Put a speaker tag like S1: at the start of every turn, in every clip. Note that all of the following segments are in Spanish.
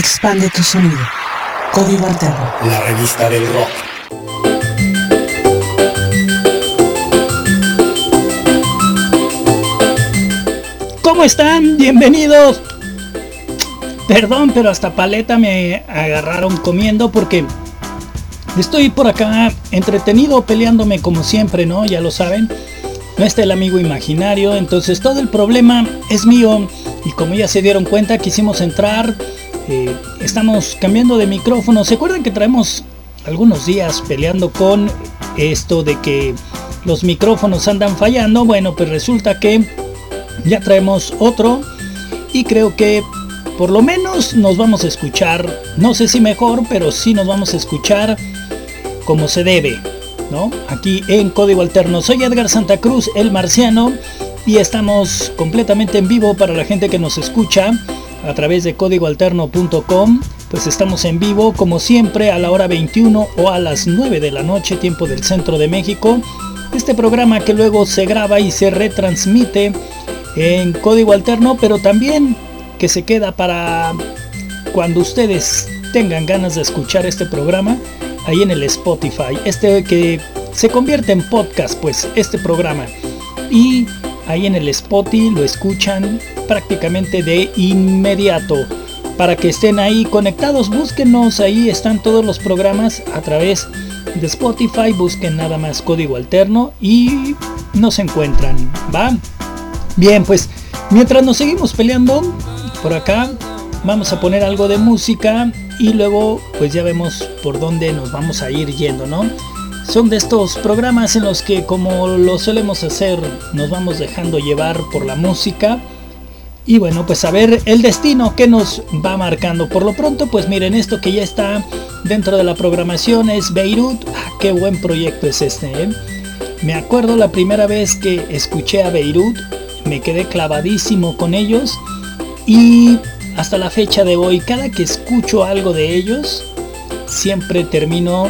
S1: Expande tu sonido. Código Alterno.
S2: La revista del rock.
S3: ¿Cómo están? Bienvenidos. Perdón, pero hasta paleta me agarraron comiendo porque estoy por acá entretenido peleándome como siempre, ¿no? Ya lo saben. No está el amigo imaginario, entonces todo el problema es mío. Y como ya se dieron cuenta, quisimos entrar eh, estamos cambiando de micrófono. ¿Se acuerdan que traemos algunos días peleando con esto de que los micrófonos andan fallando? Bueno, pues resulta que ya traemos otro y creo que por lo menos nos vamos a escuchar, no sé si mejor, pero sí nos vamos a escuchar como se debe, ¿no? Aquí en Código Alterno. Soy Edgar Santa Cruz, el marciano, y estamos completamente en vivo para la gente que nos escucha a través de códigoalterno.com. Pues estamos en vivo como siempre a la hora 21 o a las 9 de la noche, tiempo del centro de México. Este programa que luego se graba y se retransmite en código alterno, pero también que se queda para cuando ustedes tengan ganas de escuchar este programa ahí en el Spotify. Este que se convierte en podcast, pues este programa. Y ahí en el Spotify lo escuchan prácticamente de inmediato. Para que estén ahí conectados, búsquenos, ahí están todos los programas a través de Spotify, busquen nada más código alterno y nos encuentran, ¿va? Bien, pues mientras nos seguimos peleando por acá, vamos a poner algo de música y luego pues ya vemos por dónde nos vamos a ir yendo, ¿no? Son de estos programas en los que como lo solemos hacer, nos vamos dejando llevar por la música y bueno, pues a ver el destino que nos va marcando. Por lo pronto, pues miren, esto que ya está dentro de la programación es Beirut. Ah, qué buen proyecto es este, ¿eh? Me acuerdo la primera vez que escuché a Beirut, me quedé clavadísimo con ellos y hasta la fecha de hoy, cada que escucho algo de ellos, siempre termino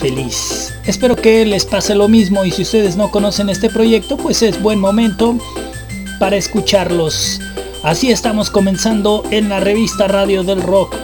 S3: feliz. Espero que les pase lo mismo y si ustedes no conocen este proyecto, pues es buen momento para escucharlos. Así estamos comenzando en la revista Radio del Rock.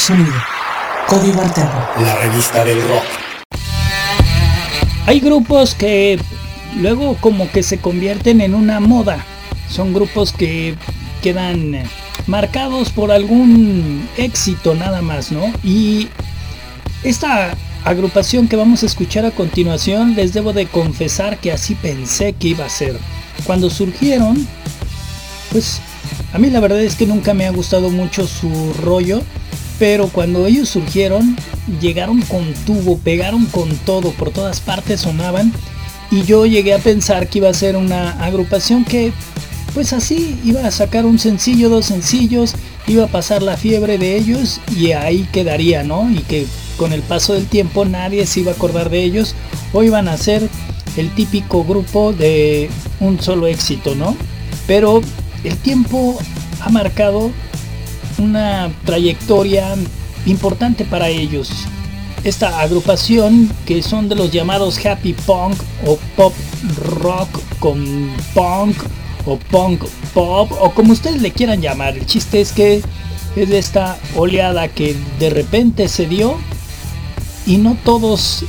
S1: Sonido. Código Alterno.
S2: La revista del rock.
S3: Hay grupos que luego como que se convierten en una moda. Son grupos que quedan marcados por algún éxito nada más, ¿no? Y esta agrupación que vamos a escuchar a continuación, les debo de confesar que así pensé que iba a ser. Cuando surgieron, pues a mí la verdad es que nunca me ha gustado mucho su rollo, pero cuando ellos surgieron, llegaron con tubo, pegaron con todo, por todas partes sonaban, y yo llegué a pensar que iba a ser una agrupación que pues así iba a sacar un sencillo, dos sencillos, iba a pasar la fiebre de ellos y ahí quedaría, ¿no? Y que con el paso del tiempo nadie se iba a acordar de ellos o iban a ser el típico grupo de un solo éxito, ¿no? Pero el tiempo ha marcado una trayectoria importante para ellos. Esta agrupación que son de los llamados happy punk o pop rock con punk o punk pop o como ustedes le quieran llamar. El chiste es que es de esta oleada que de repente se dio y no todos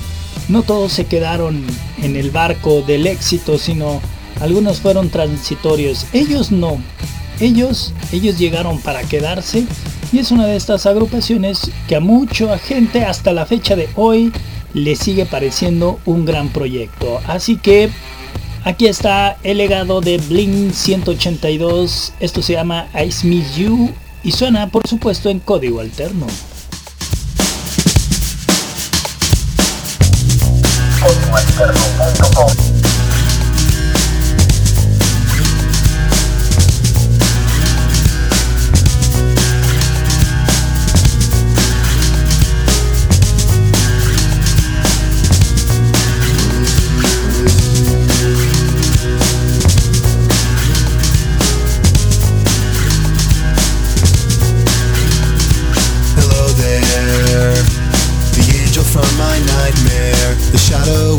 S3: no todos se quedaron en el barco del éxito, sino algunos fueron transitorios. Ellos no ellos, ellos llegaron para quedarse y es una de estas agrupaciones que a mucha gente hasta la fecha de hoy le sigue pareciendo un gran proyecto. Así que aquí está el legado de Blink 182, esto se llama Ice Me You y suena por supuesto en código alterno.
S2: Código alterno The shadow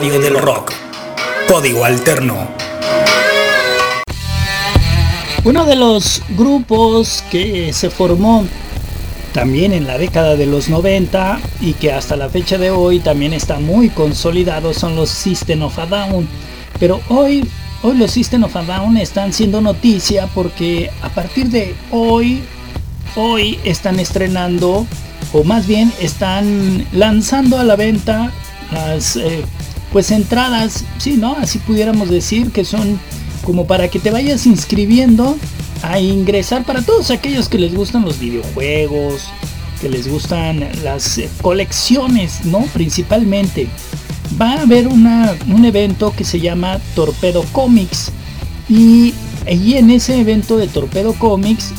S2: Radio del Rock. Código Alterno.
S3: Uno de los grupos que se formó también en la década de los 90 y que hasta la fecha de hoy también está muy consolidado son los System of a Down. Pero hoy, hoy los System of a Down están siendo noticia porque a partir de hoy, hoy están estrenando o más bien están lanzando a la venta las eh, pues entradas, sí, ¿no? Así pudiéramos decir que son como para que te vayas inscribiendo a ingresar para todos aquellos que les gustan los videojuegos, que les gustan las eh, colecciones, ¿no? Principalmente. Va a haber una, un evento que se llama Torpedo Comics. Y, en ese evento de Torpedo Comics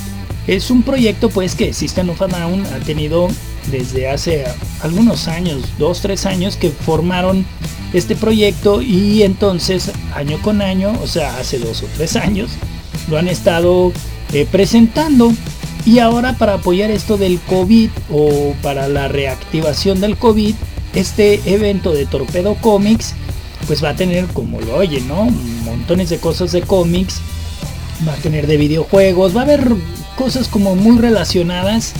S3: es un proyecto pues que System of a Down ha tenido desde hace algunos años, dos, tres años que formaron este proyecto y entonces año con año, o sea, hace dos o tres años, lo han estado eh, presentando y ahora para apoyar esto del COVID o para la reactivación del COVID, este evento de Torpedo Comics pues va a tener como lo oyen, ¿no? Montones de cosas de cómics, va a tener de videojuegos, va a haber cosas como muy relacionadas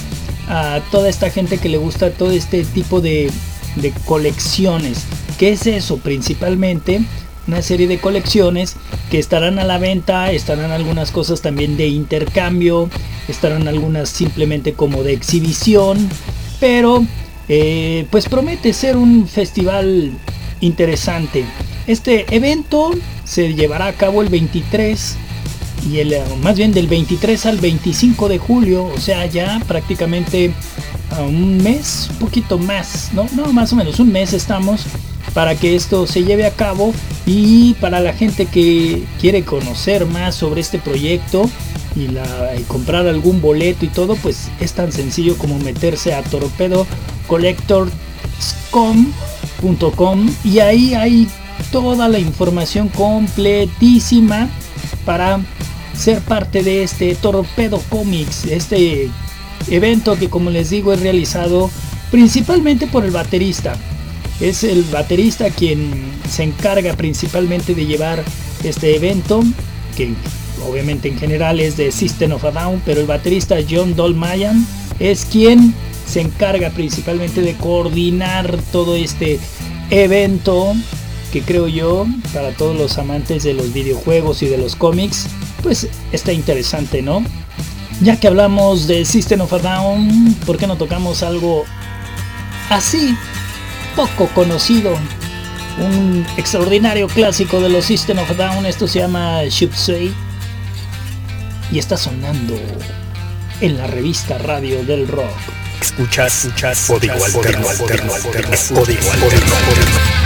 S3: a toda esta gente que le gusta todo este tipo de, de colecciones. ¿Qué es eso? Principalmente una serie de colecciones que estarán a la venta, estarán algunas cosas también de intercambio, estarán algunas simplemente como de exhibición, pero eh, pues promete ser un festival interesante. Este evento se llevará a cabo el 23 y el, más bien del 23 al 25 de julio, o sea, ya prácticamente a un mes, un poquito más, ¿no? No, más o menos un mes estamos para que esto se lleve a cabo y para la gente que quiere conocer más sobre este proyecto y, comprar algún boleto y todo, pues es tan sencillo como meterse a torpedocollectorscom.com y ahí hay toda la información completísima para ser parte de este Torpedo Comics, este evento que como les digo es realizado principalmente por el baterista. Es el baterista quien se encarga principalmente de llevar este evento, que obviamente en general es de System of a Down, pero el baterista John Dolmayan es quien se encarga principalmente de coordinar todo este evento que creo yo para todos los amantes de los videojuegos y de los cómics pues está interesante, ¿no? Ya que hablamos de System of a Down, ¿por qué no tocamos algo así, poco conocido? Un extraordinario clásico de los System of a Down, esto se llama Say y está sonando en la revista Radio del Rock.
S2: Escuchas, escuchas, código alterno, alterno, alterno, código alterno.
S4: You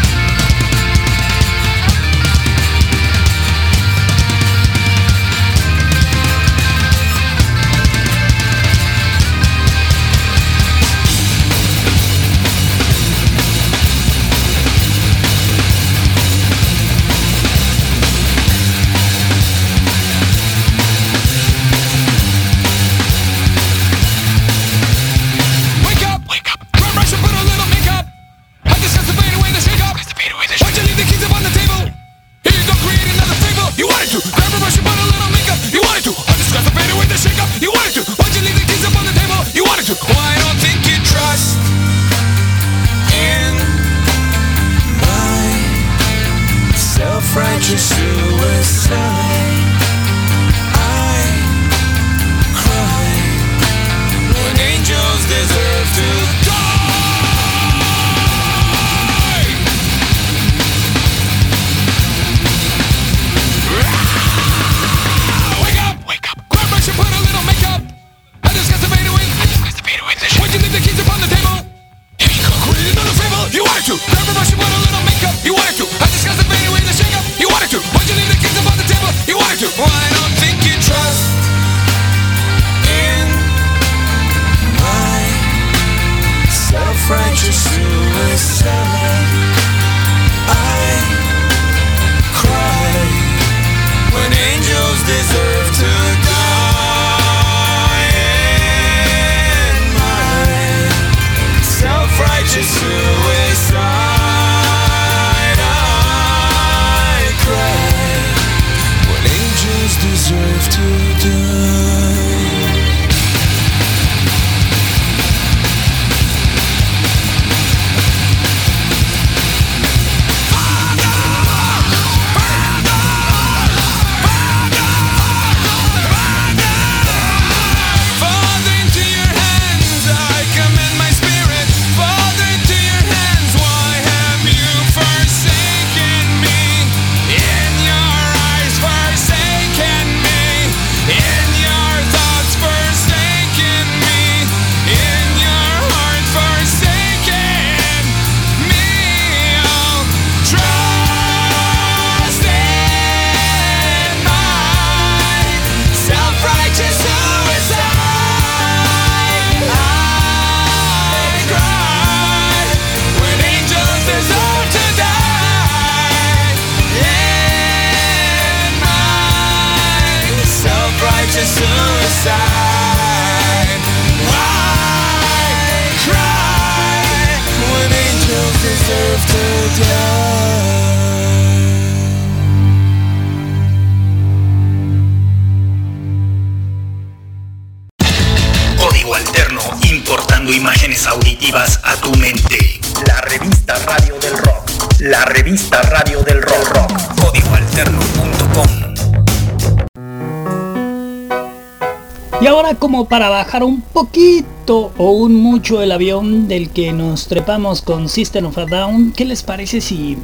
S3: ahora como para bajar un poquito o un mucho el avión del que nos trepamos con System of a Down, ¿qué les parece si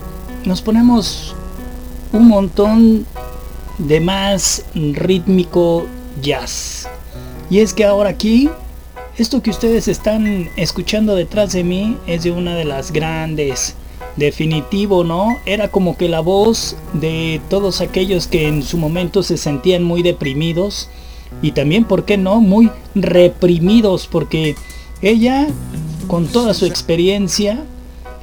S3: nos ponemos un montón de más rítmico jazz? Y es que ahora aquí, esto que ustedes están escuchando detrás de mí es de una de las grandes, definitivo, ¿no? Era como que la voz de todos aquellos que en su momento se sentían muy deprimidos y también, ¿por qué no?, muy reprimidos, porque ella, con toda su experiencia,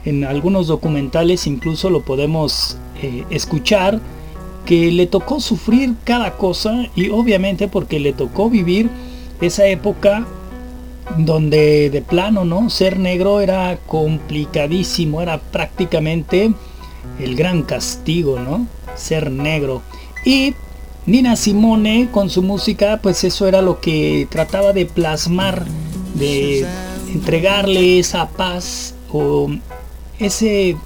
S3: en algunos documentales incluso lo podemos eh, escuchar, que le tocó sufrir cada cosa y obviamente porque le tocó vivir esa época donde de plano, ¿no? Ser negro era complicadísimo, era prácticamente el gran castigo, ¿no? Ser negro. Y Nina Simone con su música, pues eso era lo que trataba de plasmar, de entregarle esa paz o ese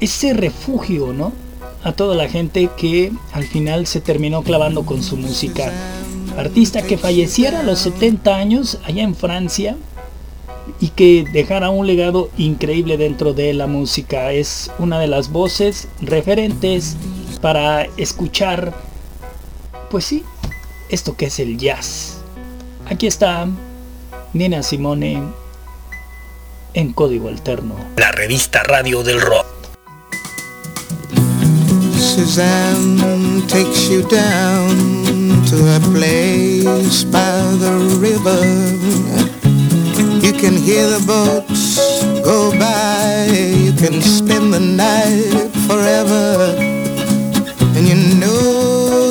S3: ese refugio, ¿no? A toda la gente que al final se terminó clavando con su música. Artista que falleciera a los 70 años allá en Francia y que dejara un legado increíble dentro de la música. Es una de las voces referentes para escuchar, pues sí, esto que es el jazz. Aquí está Nina Simone en código alterno.
S2: La revista Radio del Rock.
S5: Suzanne takes you down to a place by the river. You can hear the boats go by. You can spend the night forever. And you know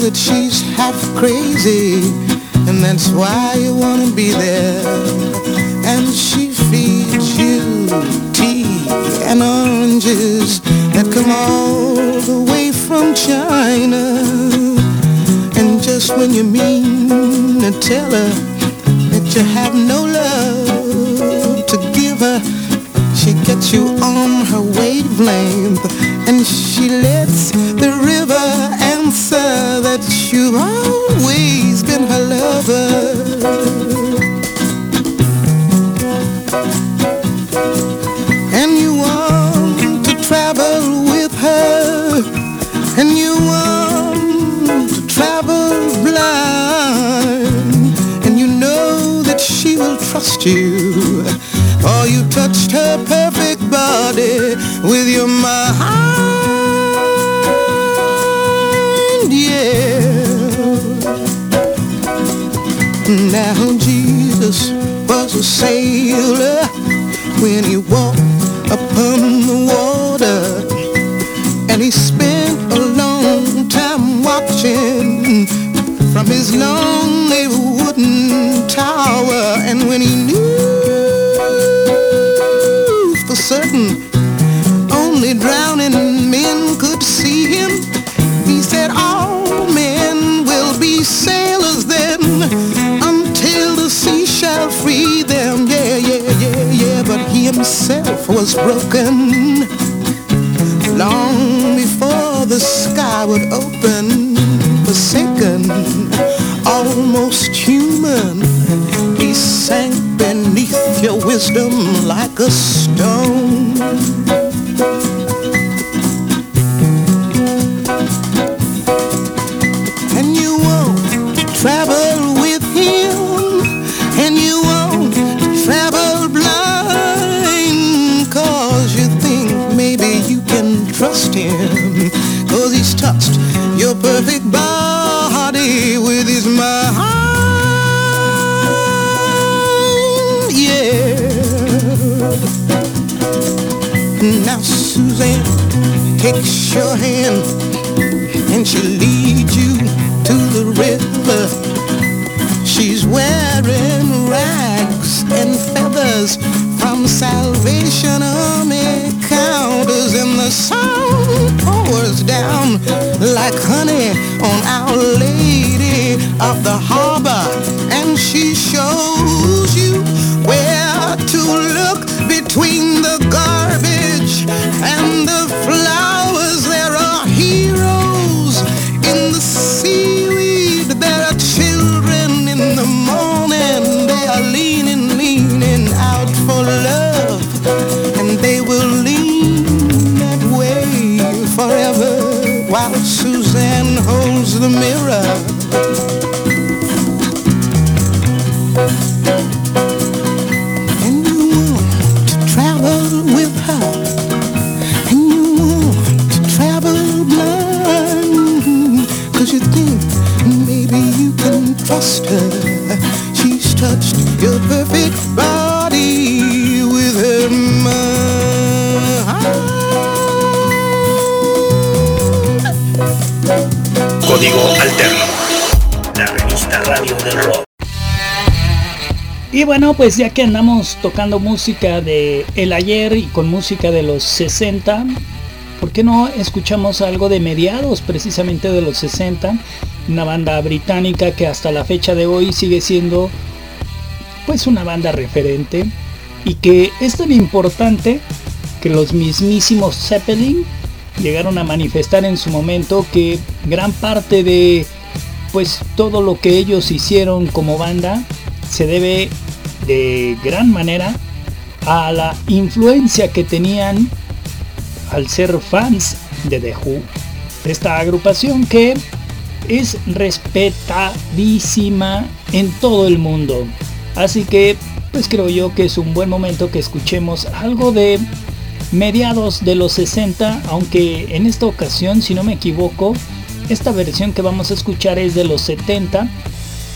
S5: that she's half crazy. And that's why you want to be there. And she feeds you tea and oranges that come all the way from China. And just when you mean to tell her that you have no love to give her, she gets you on her wavelength and she lets the river answer that you've always been her lover. and you want to travel with her. And you want to travel blind. And you know that she will trust you. Or you touched her perfect body with your mind sailor when broken. Long before the sky would open forsaken almost human he sank beneath your wisdom like a stone
S3: pues ya que andamos tocando música de el ayer y con música de los 60, ¿por qué no escuchamos algo de mediados precisamente de los 60? Una banda británica que hasta la fecha de hoy sigue siendo pues una banda referente y que es tan importante que los mismísimos Zeppelin llegaron a manifestar en su momento que gran parte de pues todo lo que ellos hicieron como banda se debe de gran manera a la influencia que tenían al ser fans de The Who. Esta agrupación que es respetadísima en todo el mundo. Así que pues creo yo que es un buen momento que escuchemos algo de mediados de los 60, aunque en esta ocasión, si no me equivoco, esta versión que vamos a escuchar es de los 70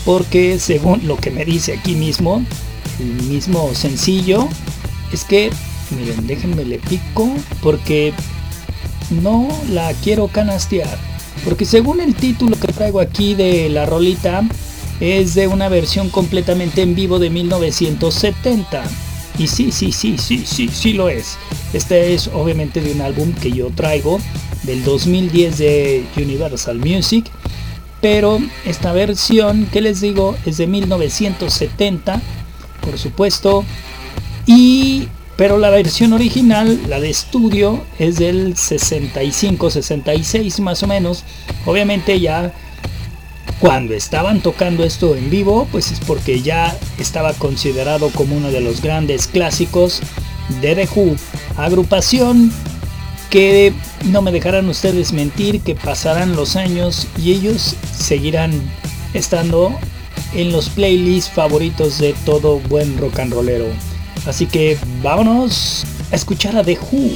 S3: porque según lo que me dice aquí mismo, el mismo sencillo, es que, miren, déjenme le pico, porque no la quiero canastear. Porque según el título que traigo aquí de la rolita, es de una versión completamente en vivo de 1970. Y sí, sí, sí, sí, sí, sí lo es. Este es obviamente de un álbum que yo traigo del 2010 de Universal Music pero esta versión que les digo es de 1970 por supuesto. Y pero la versión original la de estudio es del 65 66 más o menos. Obviamente ya cuando estaban tocando esto en vivo pues es porque ya estaba considerado como uno de los grandes clásicos de The Who. Agrupación que no me dejarán ustedes mentir que pasarán los años y ellos seguirán estando en los playlists favoritos de todo buen rock and rollero. Así que vámonos a escuchar a The Who.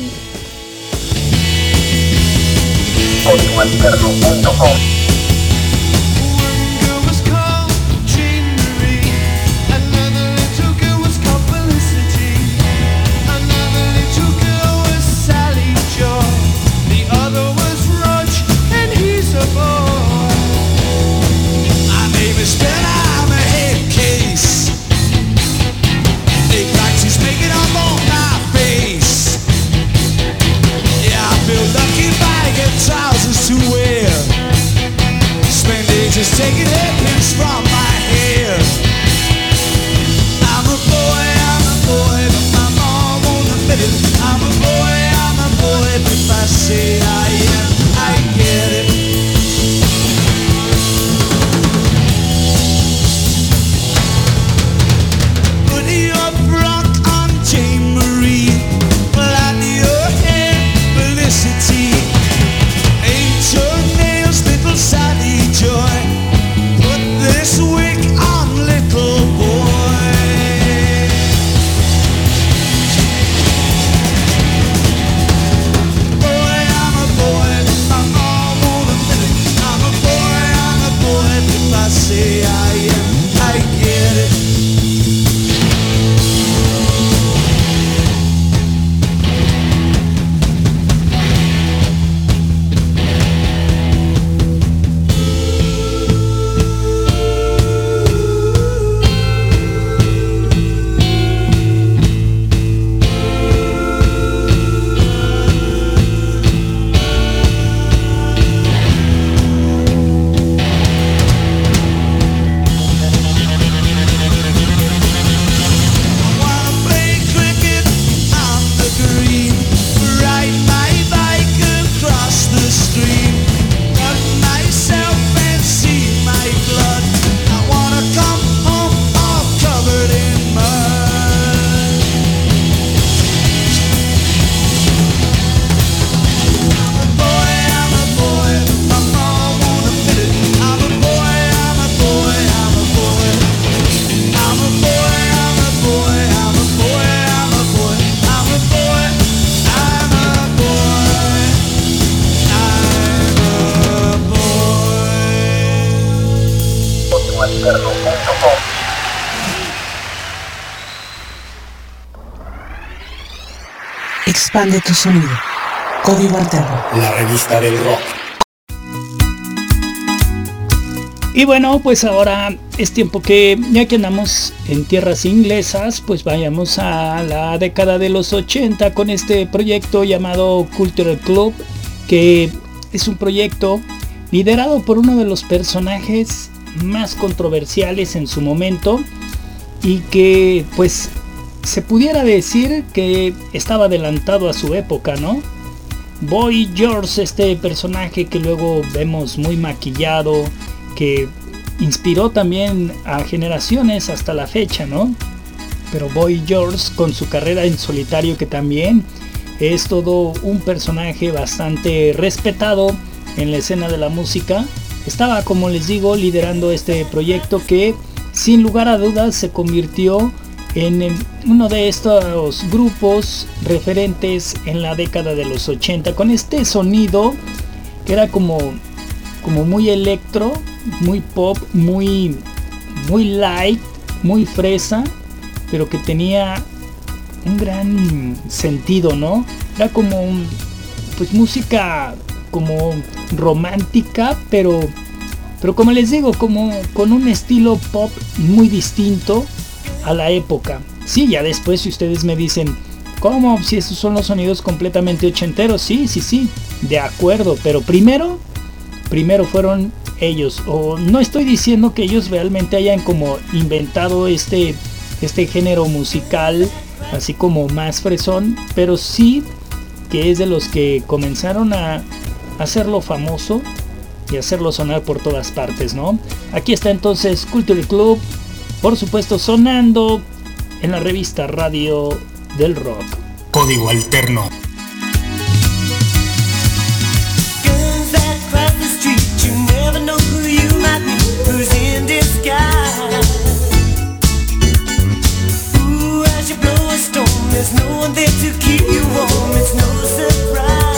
S1: Expande tu sonido. Código Alterno.
S2: La revista del rock.
S3: Y bueno, pues ahora es tiempo que, ya que andamos en tierras inglesas, pues vayamos a la década de los 80 con este proyecto llamado Cultural Club, que es un proyecto liderado por uno de los personajes más controversiales en su momento y que pues se pudiera decir que estaba adelantado a su época, ¿no? Boy George, este personaje que luego vemos muy maquillado, que inspiró también a generaciones hasta la fecha, ¿no? Pero Boy George con su carrera en solitario que también es todo un personaje bastante respetado en la escena de la música, estaba como les digo liderando este proyecto que sin lugar a dudas se convirtió en uno de estos grupos referentes en la década de los 80 con este sonido que era como como muy electro, muy pop, muy muy light, muy fresa, pero que tenía un gran sentido, ¿no? Era como pues música como romántica, pero pero como les digo, como con un estilo pop muy distinto a la época. Sí, ya después si ustedes me dicen, ¿cómo? Si esos son los sonidos completamente ochenteros, sí, sí, sí, de acuerdo, pero primero, primero fueron ellos, o no estoy diciendo que ellos realmente hayan como inventado este, este género musical, así como más fresón, pero sí que es de los que comenzaron a hacerlo famoso y hacerlo sonar por todas partes, ¿no? Aquí está entonces Culture Club, por supuesto sonando en la revista Radio del Rock.
S2: Código Alterno.
S6: There's no one there to keep you warm. It's no surprise.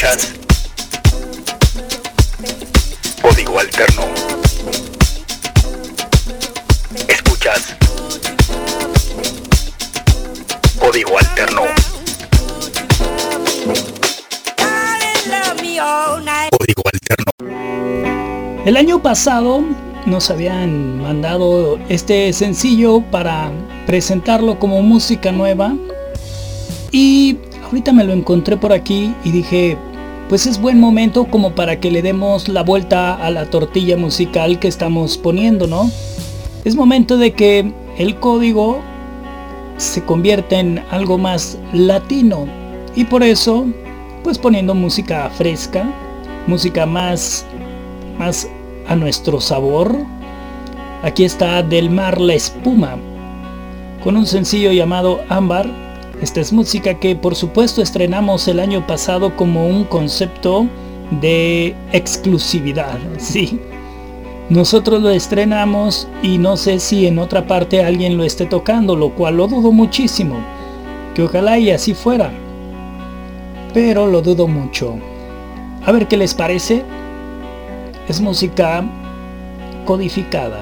S2: Escuchas Código Alterno. Escuchas Código Alterno. Código Alterno.
S7: El año pasado nos habían mandado este sencillo para presentarlo como música nueva y ahorita me lo encontré por aquí y dije, pues es buen momento como para que le demos la vuelta a la tortilla musical que estamos poniendo, ¿no? Es momento de que el código se convierta en algo más latino y por eso, pues poniendo música fresca, música más, más a nuestro sabor. Aquí está Del Mar la Espuma, con un sencillo llamado Ámbar. Esta es música que por supuesto estrenamos el año pasado como un concepto de exclusividad, sí. Nosotros lo estrenamos y no sé si en otra parte alguien lo esté tocando, lo cual lo dudo muchísimo. Que ojalá y así fuera. Pero lo dudo mucho. A ver qué les parece. Es música codificada.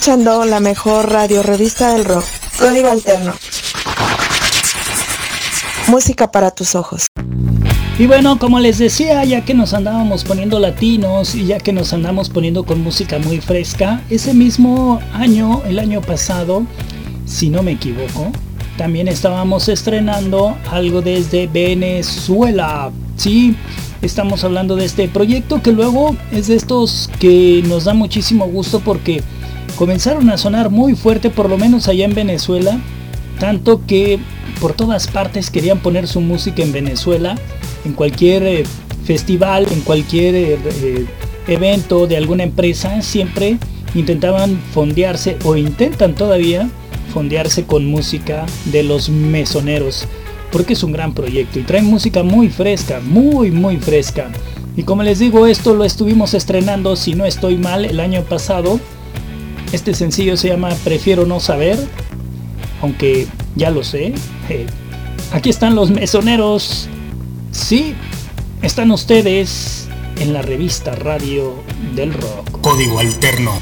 S8: Escuchando la mejor radio revista del rock, Código Alterno. Música para tus ojos.
S3: Y bueno, como les decía, ya que nos andábamos poniendo latinos y ya que nos andamos poniendo con música muy fresca, ese mismo año, el año pasado, si no me equivoco, también estábamos estrenando algo desde Venezuela. Sí, estamos hablando de este proyecto que luego es de estos que nos da muchísimo gusto porque comenzaron a sonar muy fuerte, por lo menos allá en Venezuela, tanto que por todas partes querían poner su música en Venezuela en cualquier eh, festival, en cualquier eh, eh, evento de alguna empresa, siempre intentaban fondearse o intentan todavía fondearse con música de los mesoneros, porque es un gran proyecto y traen música muy fresca, muy muy fresca. Y como les digo, esto lo estuvimos estrenando, si no estoy mal, el año pasado. Este sencillo se llama Prefiero no saber, aunque ya lo sé. aquí están los mesoneros Sí, están ustedes en la revista Radio del Rock.
S9: Código Alterno.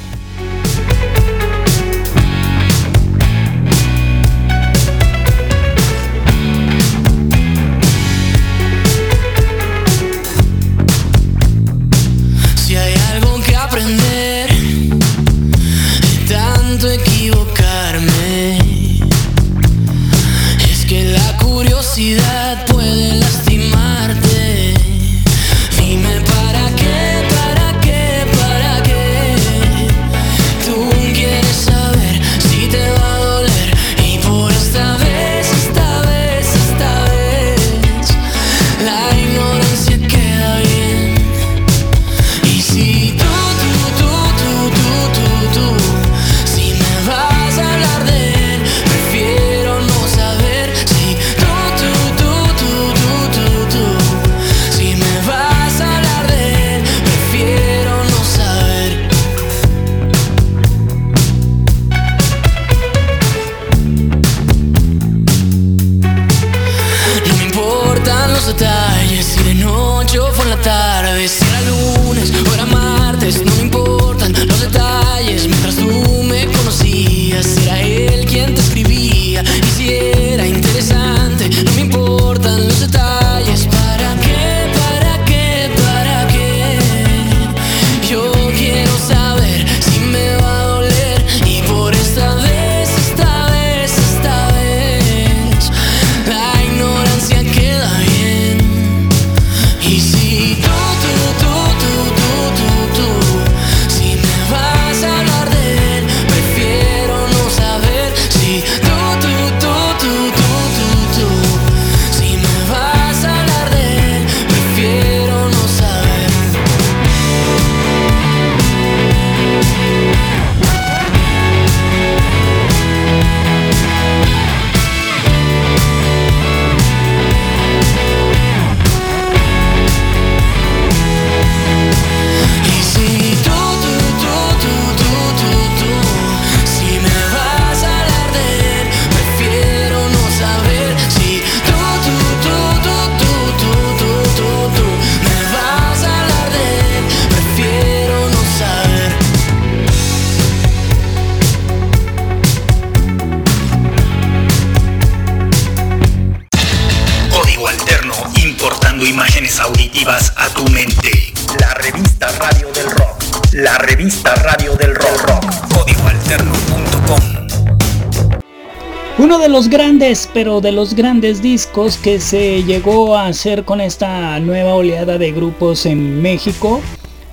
S3: Pero de los grandes discos que se llegó a hacer con esta nueva oleada de grupos en México.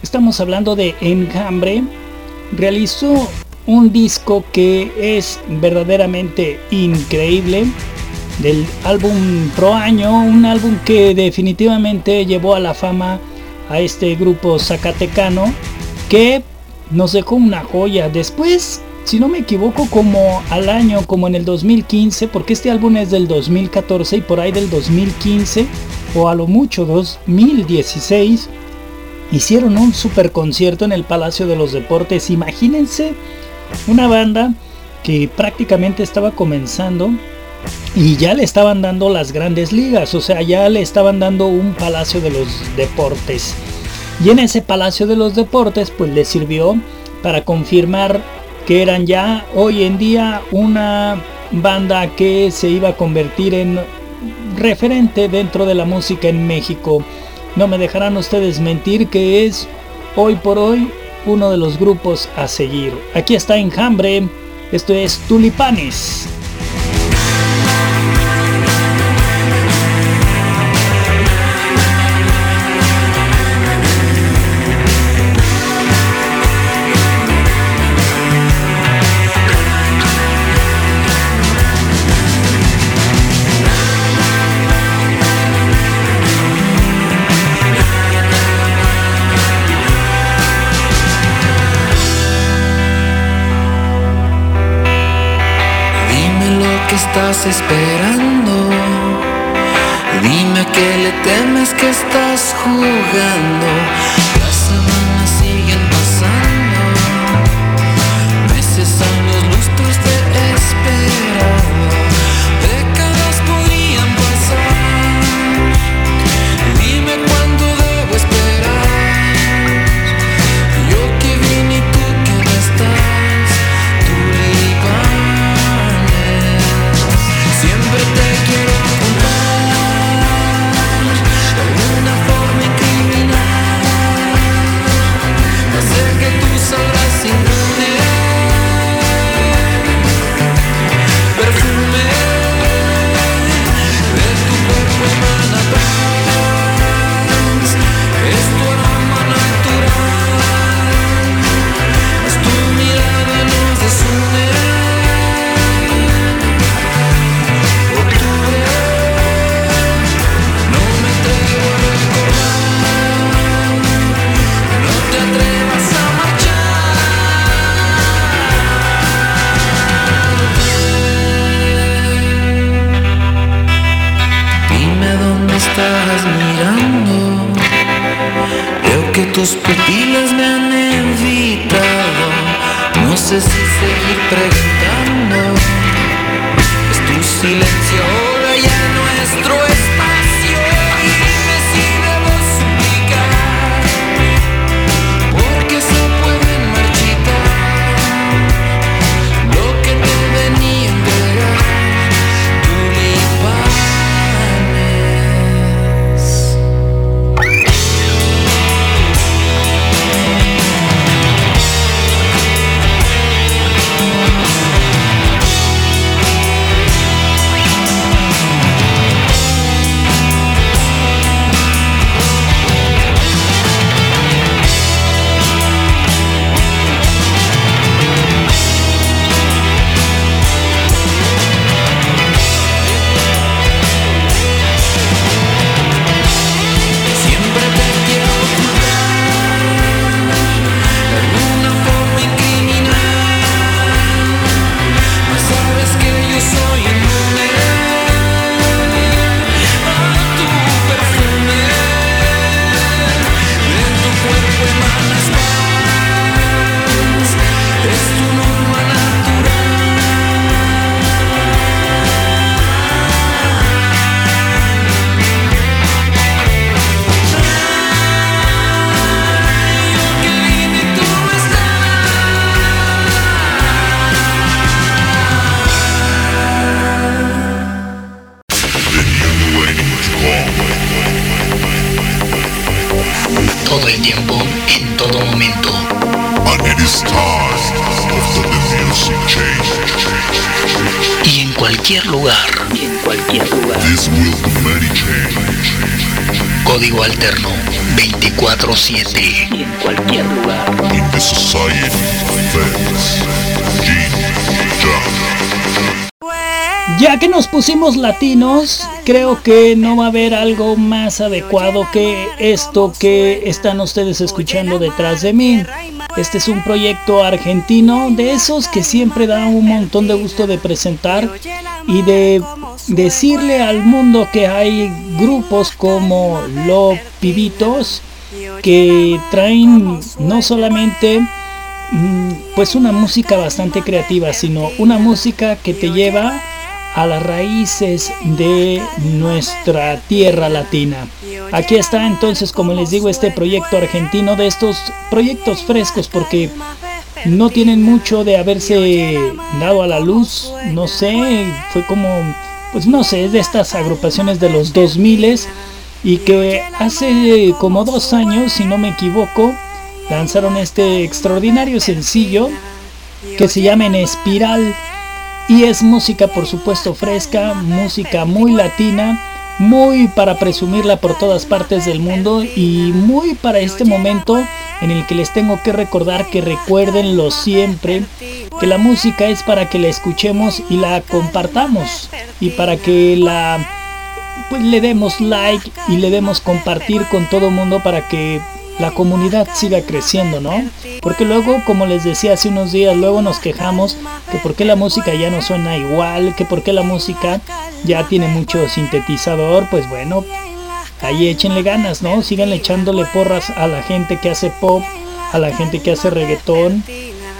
S3: Estamos hablando de Enjambre. Realizó un disco que es verdaderamente increíble. Del álbum Pro Año, un álbum que definitivamente llevó a la fama a este grupo zacatecano que nos dejó una joya. Después si no me equivoco, como al año, como en el 2015, porque este álbum es del 2014 y por ahí del 2015, o a lo mucho 2016, hicieron un super concierto en el Palacio de los Deportes. Imagínense una banda que prácticamente estaba comenzando y ya le estaban dando las grandes ligas, o sea, ya le estaban dando un Palacio de los Deportes. Y en ese Palacio de los Deportes, pues le sirvió para confirmar que eran ya hoy en día una banda que se iba a convertir en referente dentro de la música en México. No me dejarán ustedes mentir que es hoy por hoy uno de los grupos a seguir. Aquí está Enjambre, esto es Tulipanes.
S9: Estás esperando? Dime que le temes que estás jugando.
S2: Cualquier lugar. En cualquier lugar.
S10: This will be many change
S2: Código alterno 24-7. Y en cualquier lugar.
S10: in the society
S3: Ya que nos pusimos latinos, creo que no va a haber algo más adecuado que esto que están ustedes escuchando detrás de mí. Este es un proyecto argentino de esos que siempre da un montón de gusto de presentar y de decirle al mundo que hay grupos como Los Pibitos que traen no solamente mm, pues una música bastante creativa, sino una música que te lleva a las raíces de nuestra tierra latina. Aquí está entonces, como les digo, este proyecto argentino de estos proyectos frescos porque no tienen mucho de haberse dado a la luz, no sé, fue como pues no sé, de estas agrupaciones de los 2000 y que hace como dos años, si no me equivoco, lanzaron este extraordinario sencillo que se llama En Espiral y es música por supuesto fresca, música muy latina, muy para presumirla por todas partes del mundo y muy para este momento en el que les tengo que recordar que recuérdenlo siempre, que la música es para que la escuchemos y la compartamos y para que la pues le demos like y le demos compartir con todo el mundo para que la comunidad siga creciendo, ¿no? Porque luego, como les decía hace unos días, luego nos quejamos que por qué la música ya no suena igual, que por qué la música ya tiene mucho sintetizador, pues bueno, ahí échenle ganas, ¿no? Sigan echándole porras a la gente que hace pop, a la gente que hace reggaetón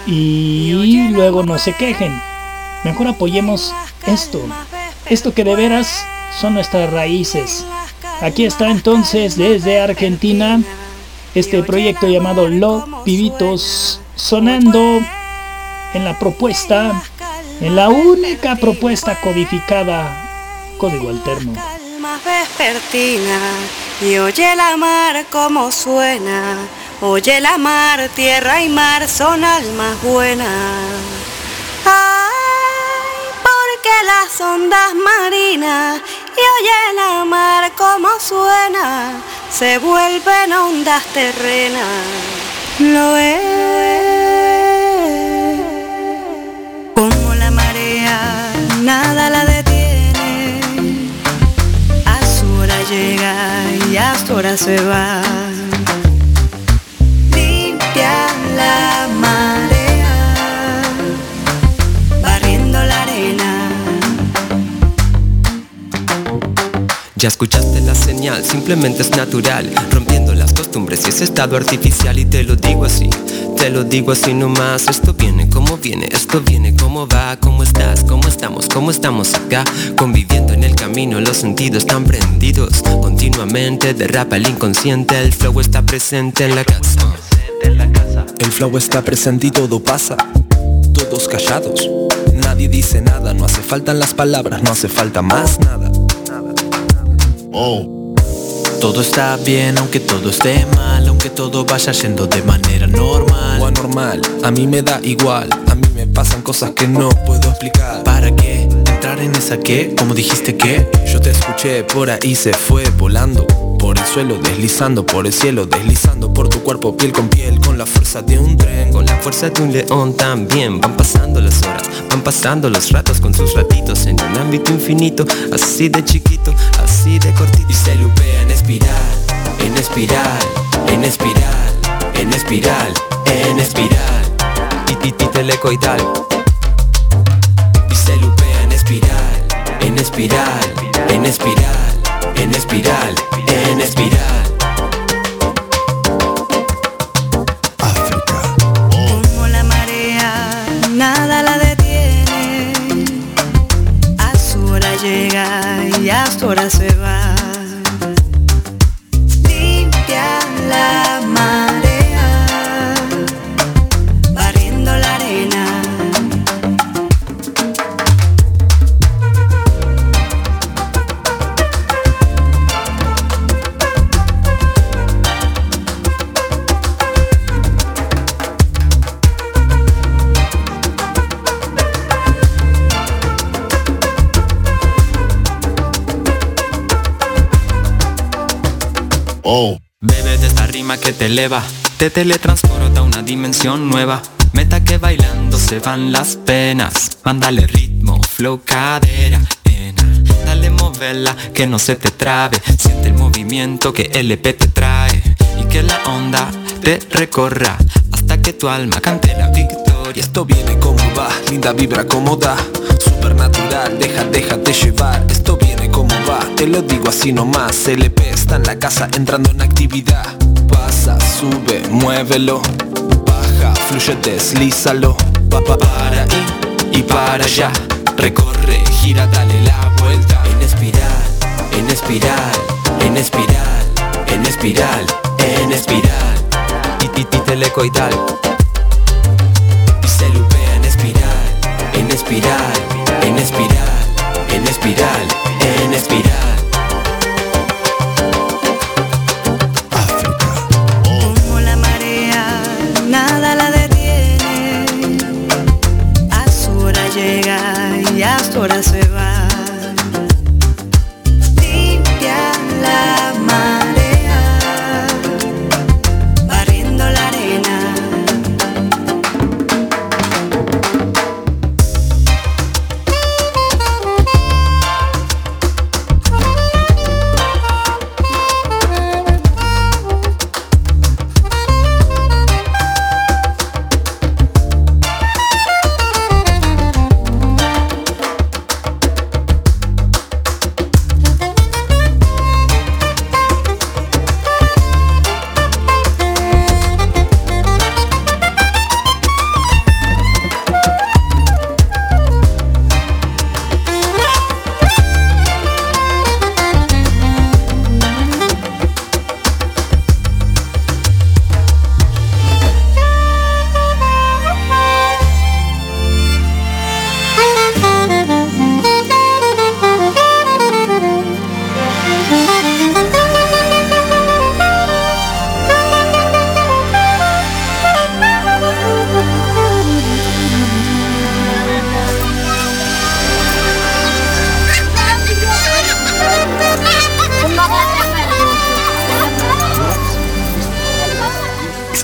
S3: y luego no se quejen. Mejor apoyemos esto, esto que de veras son nuestras raíces. Aquí está entonces desde Argentina este proyecto llamado Lo Pibitos sonando en la propuesta, en la única propuesta codificada, código alterno.
S11: Vespertina y oye la mar como suena, oye la mar, tierra y mar son almas buenas. Ay, porque las ondas marinas y oye la mar como suena, se vuelven ondas terrenas. Lo es como la marea, nada la detiene. A su hora llega y a su hora se va. Limpia la marea,
S12: Ya escuchaste la señal, simplemente es natural, rompiendo las costumbres y ese estado artificial y te lo digo así, te lo digo así nomás, esto viene como viene, esto viene como va, cómo estás, cómo estamos, cómo estamos acá, conviviendo en el camino, los sentidos están prendidos, continuamente derrapa el inconsciente, el flow está presente en la casa.
S4: El flow está presente y todo pasa. Todos callados. Nadie dice nada, no hace falta las palabras, no hace falta más nada.
S13: Oh. Todo está bien, aunque todo esté mal, aunque todo vaya yendo de manera normal.
S4: O anormal, a mí me da igual. A mí me pasan cosas que no puedo explicar.
S13: ¿Para qué? ¿Entrar en esa qué? ¿Cómo dijiste qué?
S4: Yo te escuché, por ahí se fue volando. Por el suelo deslizando, por el cielo deslizando, por tu cuerpo piel con piel, con la fuerza de un tren.
S12: Con la fuerza de un león también van pasando las horas, van pasando los ratos con sus ratitos en un ámbito infinito, así de chiquito,
S13: Y se lupea en espiral, en espiral, en espiral, en espiral, en espiral.
S12: Y telecoidal.
S13: Y se lupea en espiral, en espiral, en espiral, en espiral, en espiral.
S12: Te teletransporta a una dimensión nueva. Meta que bailando se van las penas. Mándale ritmo, flow, cadera, nena. Dale moverla, que no se te trabe. Siente el movimiento que LP te trae. Y que la onda te recorra hasta que tu alma cante la victoria.
S4: Esto viene como va, linda vibra como da. Supernatural, deja, déjate llevar. Esto viene como va, te lo digo así nomás. LP está en la casa entrando en actividad. Sube, muévelo. Baja, fluye, deslízalo. Pa, pa, para ahí y para allá. Recorre, gira, dale la vuelta.
S13: En espiral, en espiral, en espiral, en espiral, en espiral.
S12: Y telecoidal.
S13: Y se lupea en espiral, en espiral, en espiral,
S11: en espiral, en espiral.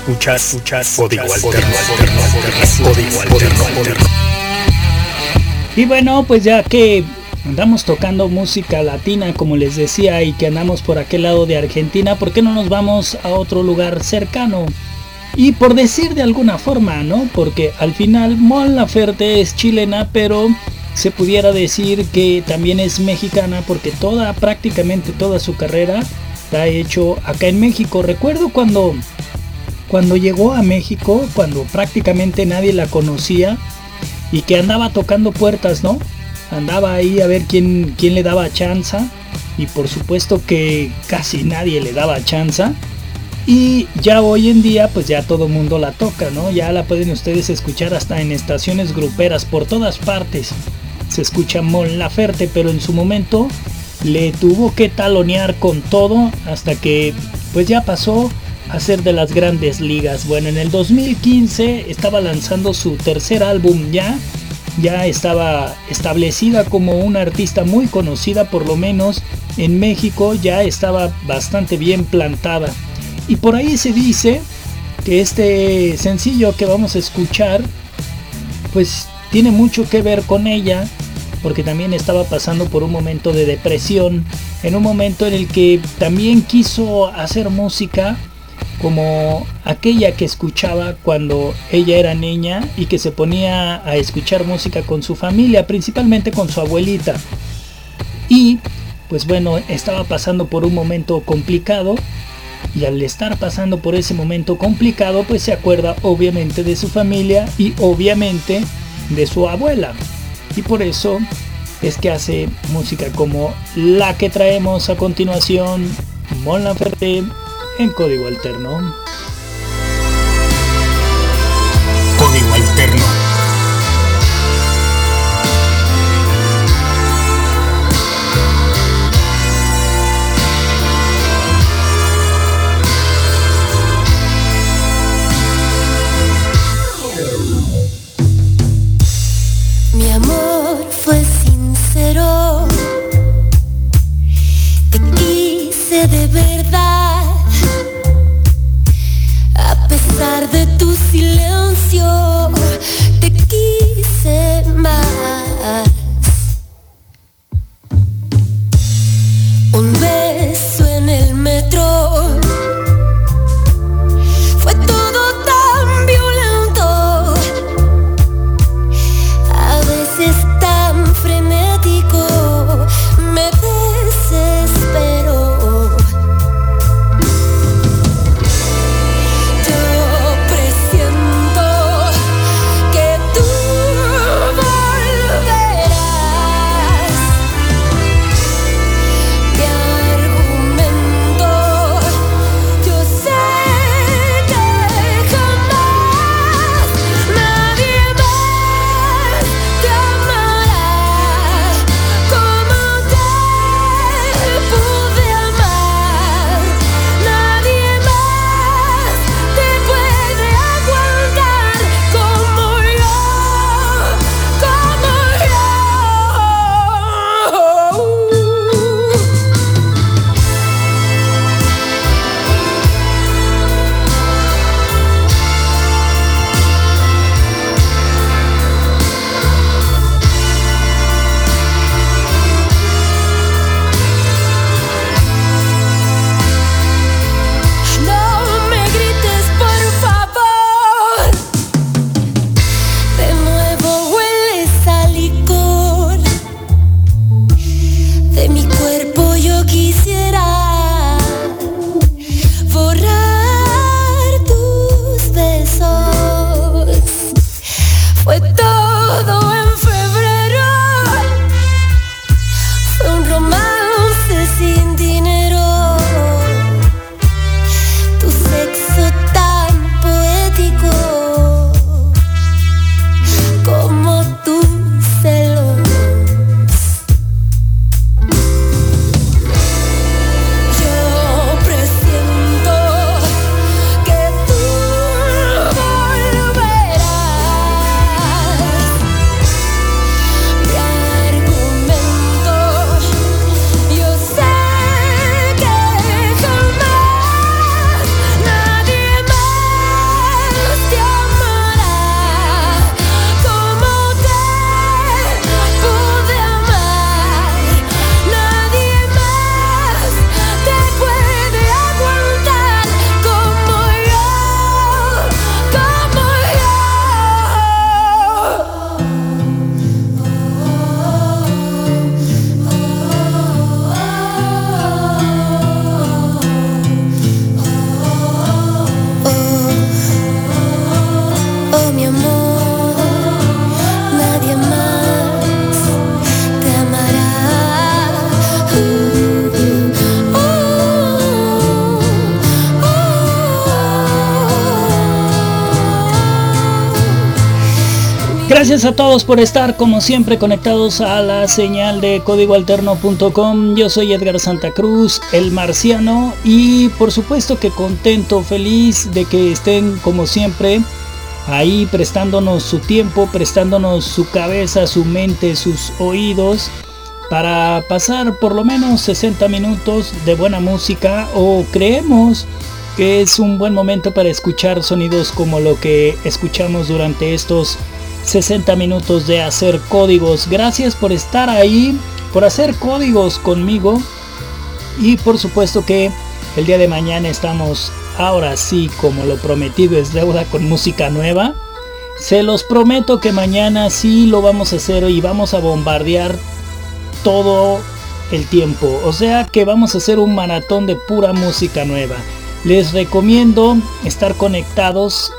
S14: Escuchas, escuchas, código alterno, alterno, código alterno, alterno.
S3: Y bueno, pues ya que andamos tocando música latina, como les decía, y que andamos por aquel lado de Argentina, ¿por qué no nos vamos a otro lugar cercano? Y por decir de alguna forma, ¿no? Porque al final Mon Laferte es chilena, pero se pudiera decir que también es mexicana porque toda, prácticamente toda su carrera la ha hecho acá en México. Recuerdo cuando, cuando llegó a México, cuando prácticamente nadie la conocía y que andaba tocando puertas, ¿no? Andaba ahí a ver quién, quién le daba chanza y por supuesto que casi nadie le daba chanza. Y ya hoy en día pues ya todo mundo la toca, ¿no? Ya la pueden ustedes escuchar hasta en estaciones gruperas por todas partes. Se escucha Mon Laferte, pero en su momento le tuvo que talonear con todo hasta que pues ya pasó a ser de las grandes ligas. Bueno, en el 2015 estaba lanzando su tercer álbum ya. Ya estaba establecida como una artista muy conocida, por lo menos en México ya estaba bastante bien plantada. Y por ahí se dice que este sencillo que vamos a escuchar, pues tiene mucho que ver con ella, porque también estaba pasando por un momento de depresión, en un momento en el que también quiso hacer música como aquella que escuchaba cuando ella era niña y que se ponía a escuchar música con su familia, principalmente con su abuelita. Y pues bueno, estaba pasando por un momento complicado y al estar pasando por ese momento complicado, pues se acuerda obviamente de su familia y obviamente de su abuela. Y por eso es que hace música como la que traemos a continuación, Mon Laferte en código alterno.
S14: Código alterno.
S3: Gracias a todos por estar como siempre conectados a la señal de códigoalterno.com. Yo soy Edgar Santa Cruz, el marciano, y por supuesto que contento, feliz de que estén como siempre ahí prestándonos su tiempo, prestándonos su cabeza, su mente, sus oídos para pasar por lo menos 60 minutos de buena música o creemos que es un buen momento para escuchar sonidos como lo que escuchamos durante estos 60 minutos de hacer códigos. Gracias por estar ahí, por hacer códigos conmigo y por supuesto que el día de mañana estamos ahora sí como lo prometido es deuda con música nueva. Se los prometo que mañana sí lo vamos a hacer y vamos a bombardear todo el tiempo. O sea que vamos a hacer un maratón de pura música nueva. Les recomiendo estar conectados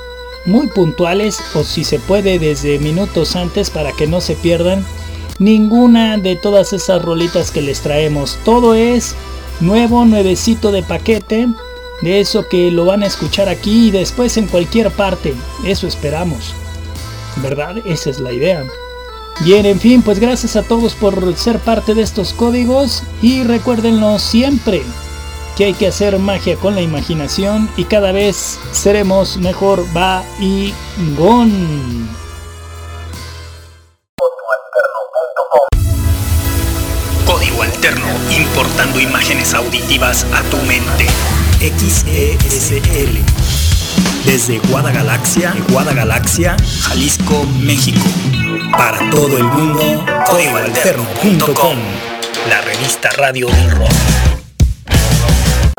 S3: muy puntuales o si se puede desde minutos antes para que no se pierdan ninguna de todas esas rolitas que les traemos. Todo es nuevo, nuevecito de paquete. De eso que lo van a escuchar aquí y después en cualquier parte. Eso esperamos. ¿Verdad? Esa es la idea. Bien, en fin, pues gracias a todos por ser parte de estos códigos y recuérdenlo siempre que hay que hacer magia con la imaginación y cada vez seremos mejor va y gon.
S2: Código Alterno, importando imágenes auditivas a tu mente. XESL. Desde Guadagalaxia, Guadagalaxia, Jalisco, México. Para todo el mundo, códigoalterno.com. La revista radio del rock.